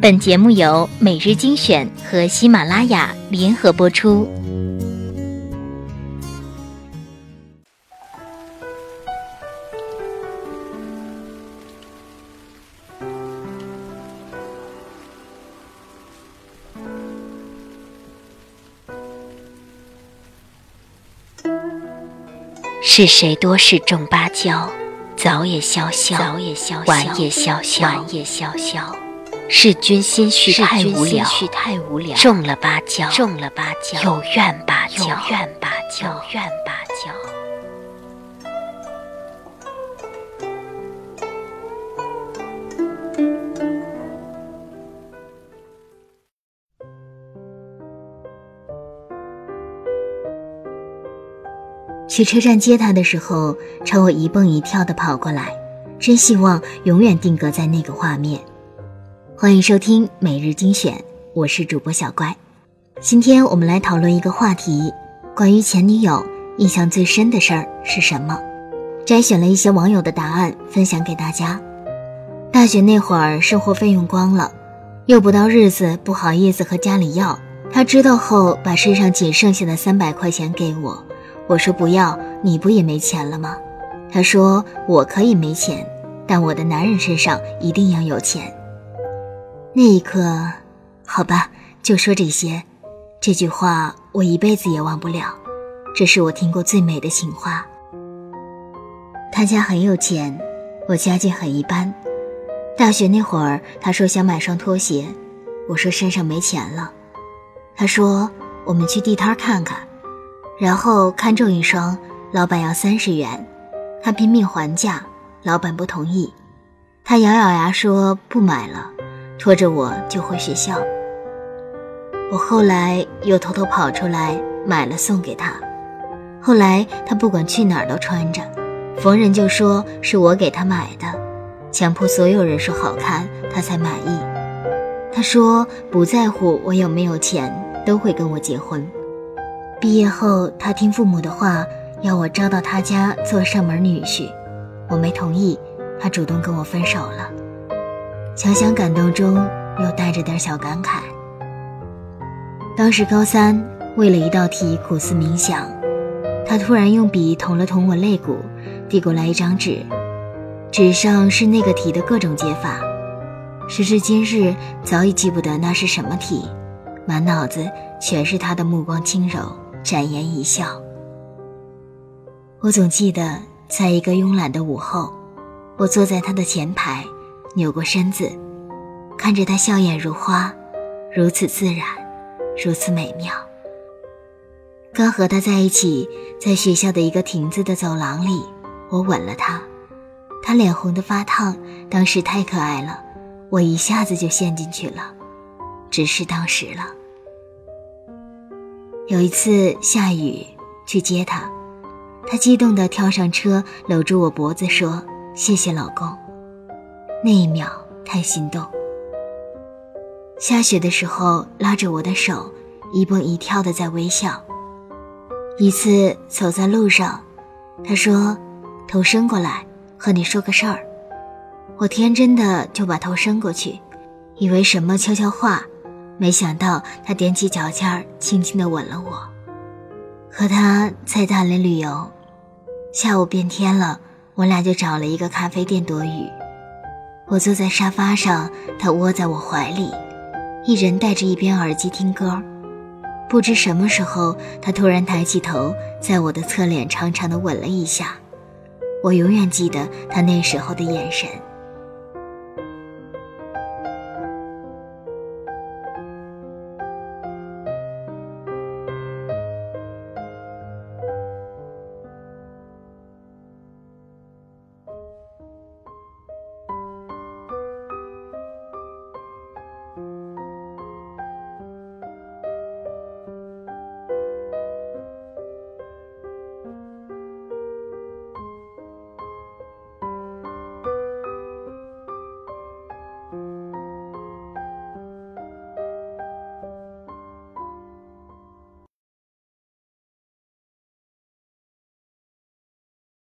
本节目由每日精选和喜马拉雅联合播出。是谁多事种芭蕉？早也萧萧，晚也萧萧，晚也萧萧。是君心绪太无聊，种了芭蕉，种了芭蕉，有怨芭蕉，有怨芭蕉，有怨芭蕉。去车站接他的时候，朝我一蹦一跳的跑过来，真希望永远定格在那个画面。欢迎收听每日精选，我是主播小乖。今天我们来讨论一个话题：关于前女友印象最深的事儿是什么？摘选了一些网友的答案，分享给大家。大学那会儿，生活费用光了，又不到日子，不好意思和家里要。他知道后，把身上仅剩下的三百块钱给我。我说不要，你不也没钱了吗？他说我可以没钱，但我的男人身上一定要有钱。那一刻，好吧，就说这些。这句话我一辈子也忘不了，这是我听过最美的情话。他家很有钱，我家境很一般。大学那会儿，他说想买双拖鞋，我说身上没钱了。他说我们去地摊看看，然后看中一双，老板要三十元，他拼命还价，老板不同意，他咬咬牙说不买了。拖着我就回学校。我后来又偷偷跑出来买了送给他。后来他不管去哪儿都穿着，逢人就说是我给他买的，强迫所有人说好看他才满意。他说不在乎我有没有钱，都会跟我结婚。毕业后他听父母的话，要我招到他家做上门女婿，我没同意，他主动跟我分手了。想想感动中又带着点小感慨。当时高三，为了一道题苦思冥想，他突然用笔捅了捅我肋骨，递过来一张纸，纸上是那个题的各种解法。时至今日，早已记不得那是什么题，满脑子全是他的目光轻柔，展颜一笑。我总记得，在一个慵懒的午后，我坐在他的前排。扭过身子，看着他笑靥如花，如此自然，如此美妙。刚和他在一起，在学校的一个亭子的走廊里，我吻了他，他脸红的发烫，当时太可爱了，我一下子就陷进去了，只是当时了。有一次下雨去接他，他激动地跳上车，搂住我脖子说：“谢谢老公。”那一秒太心动。下雪的时候拉着我的手，一蹦一跳的在微笑。一次走在路上，他说：“头伸过来，和你说个事儿。”我天真的就把头伸过去，以为什么悄悄话，没想到他踮起脚尖，轻轻的吻了我。和他在大连旅游，下午变天了，我俩就找了一个咖啡店躲雨。我坐在沙发上，他窝在我怀里，一人戴着一边耳机听歌。不知什么时候，他突然抬起头，在我的侧脸长长的吻了一下。我永远记得他那时候的眼神。